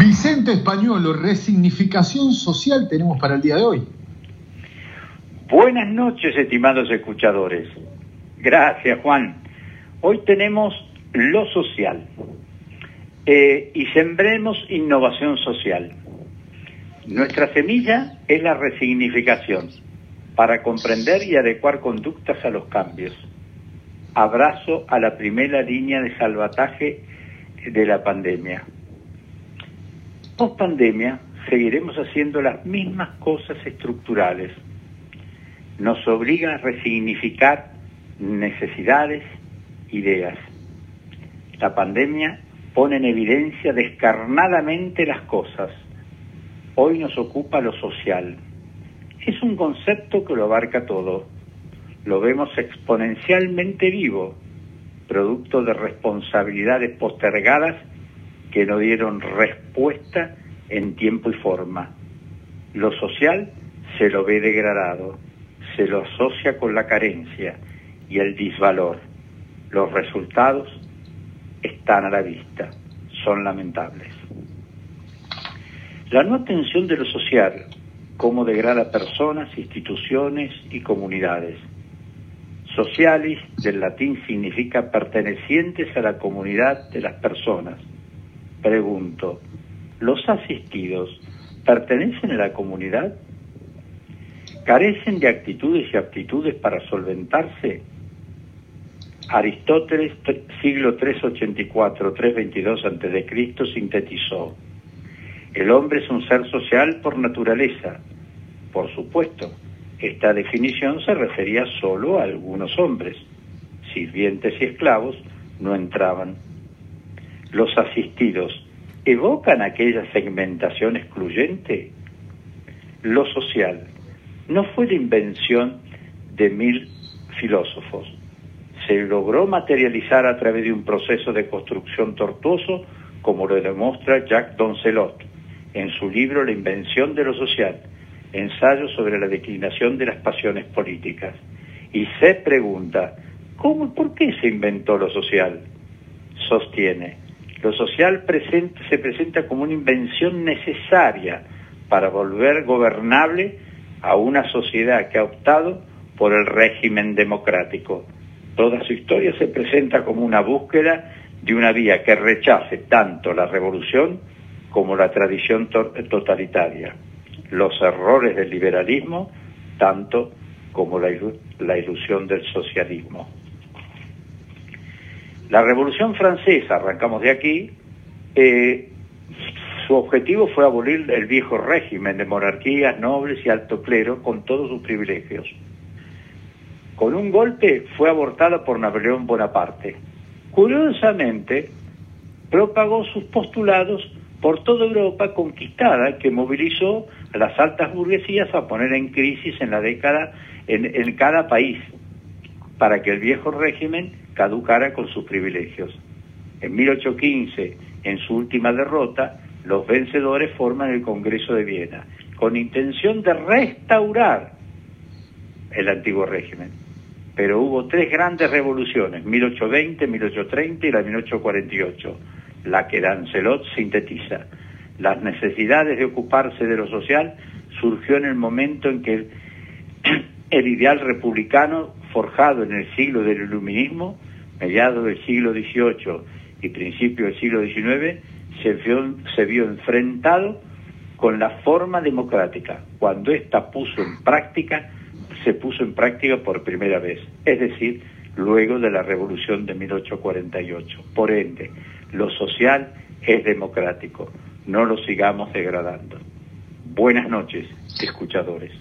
Vicente Españolo, resignificación social tenemos para el día de hoy. Buenas noches, estimados escuchadores. Gracias, Juan. Hoy tenemos lo social eh, y sembremos innovación social. Nuestra semilla es la resignificación para comprender y adecuar conductas a los cambios. Abrazo a la primera línea de salvataje de la pandemia. Post pandemia seguiremos haciendo las mismas cosas estructurales. Nos obliga a resignificar necesidades, ideas. La pandemia pone en evidencia descarnadamente las cosas. Hoy nos ocupa lo social. Es un concepto que lo abarca todo. Lo vemos exponencialmente vivo, producto de responsabilidades postergadas que no dieron respuesta en tiempo y forma. Lo social se lo ve degradado, se lo asocia con la carencia y el disvalor. Los resultados están a la vista, son lamentables. La no atención de lo social, cómo degrada personas, instituciones y comunidades. Socialis del latín significa pertenecientes a la comunidad de las personas. Pregunto, ¿los asistidos pertenecen a la comunidad? ¿Carecen de actitudes y aptitudes para solventarse? Aristóteles, siglo 384-322 a.C., sintetizó, el hombre es un ser social por naturaleza. Por supuesto, esta definición se refería solo a algunos hombres. Sirvientes y esclavos no entraban. Los asistidos evocan aquella segmentación excluyente. Lo social no fue la invención de mil filósofos se logró materializar a través de un proceso de construcción tortuoso, como lo demuestra Jacques Doncelot en su libro La invención de lo social, ensayo sobre la declinación de las pasiones políticas. Y se pregunta, ¿cómo y por qué se inventó lo social? Sostiene, lo social se presenta como una invención necesaria para volver gobernable a una sociedad que ha optado por el régimen democrático Toda su historia se presenta como una búsqueda de una vía que rechace tanto la revolución como la tradición totalitaria, los errores del liberalismo tanto como la, ilusión del socialismo. La Revolución Francesa, arrancamos de aquí, eh, su objetivo fue abolir el viejo régimen de monarquías, nobles y alto clero con todos sus privilegios con un golpe fue abortada por Napoleón Bonaparte. Curiosamente, propagó sus postulados por toda Europa conquistada, que movilizó a las altas burguesías a poner en crisis en la década en, cada país, para que el viejo régimen caducara con sus privilegios. En 1815, en su última derrota, los vencedores forman el Congreso de Viena, con intención de restaurar el antiguo régimen pero hubo tres grandes revoluciones, 1820, 1830 y la 1848, la que Dancelot sintetiza. Las necesidades de ocuparse de lo social surgió en el momento en que el, ideal republicano forjado en el siglo del iluminismo, mediados del siglo XVIII y principio del siglo XIX, se vio, enfrentado con la forma democrática, cuando ésta puso en práctica se puso en práctica por primera vez, es decir, luego de la revolución de 1848. Por ende, lo social es democrático, no lo sigamos degradando. Buenas noches, escuchadores.